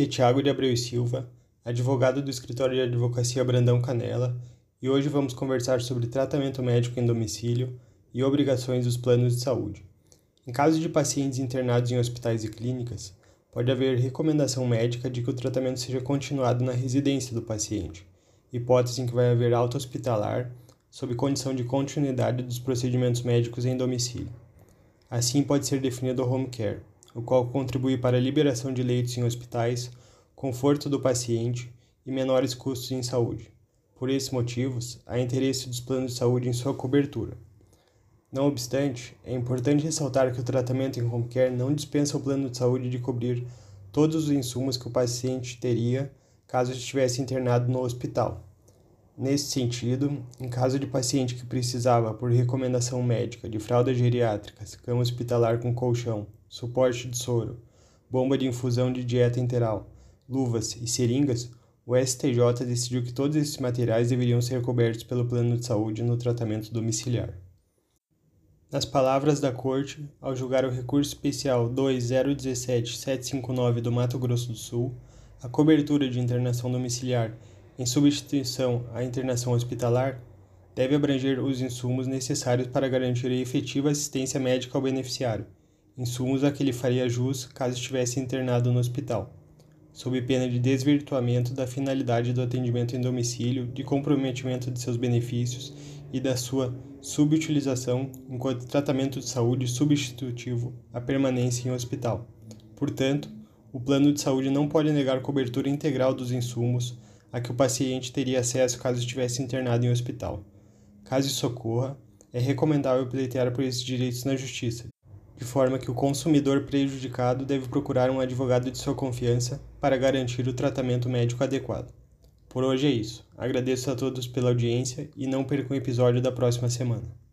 é Tiago de Abreu e Silva, advogado do escritório de advocacia Brandão Canela, e hoje vamos conversar sobre tratamento médico em domicílio e obrigações dos planos de saúde. Em caso de pacientes internados em hospitais e clínicas, pode haver recomendação médica de que o tratamento seja continuado na residência do paciente, hipótese em que vai haver alta hospitalar, sob condição de continuidade dos procedimentos médicos em domicílio. Assim pode ser definido o home care o qual contribui para a liberação de leitos em hospitais, conforto do paciente e menores custos em saúde. Por esses motivos, há interesse dos planos de saúde em sua cobertura. Não obstante, é importante ressaltar que o tratamento em home care não dispensa o plano de saúde de cobrir todos os insumos que o paciente teria caso estivesse internado no hospital. Nesse sentido, em caso de paciente que precisava, por recomendação médica, de fraldas geriátricas, cama hospitalar com colchão, suporte de soro, bomba de infusão de dieta enteral, luvas e seringas, o STJ decidiu que todos esses materiais deveriam ser cobertos pelo plano de saúde no tratamento domiciliar. Nas palavras da Corte, ao julgar o recurso especial 2017759 do Mato Grosso do Sul, a cobertura de internação domiciliar em substituição à internação hospitalar deve abranger os insumos necessários para garantir a efetiva assistência médica ao beneficiário insumos a que ele faria jus caso estivesse internado no hospital, sob pena de desvirtuamento da finalidade do atendimento em domicílio, de comprometimento de seus benefícios e da sua subutilização enquanto tratamento de saúde substitutivo à permanência em hospital. Portanto, o plano de saúde não pode negar cobertura integral dos insumos a que o paciente teria acesso caso estivesse internado em hospital. Caso isso ocorra, é recomendável pleitear por esses direitos na Justiça, de forma que o consumidor prejudicado deve procurar um advogado de sua confiança para garantir o tratamento médico adequado. Por hoje é isso. Agradeço a todos pela audiência e não percam o episódio da próxima semana.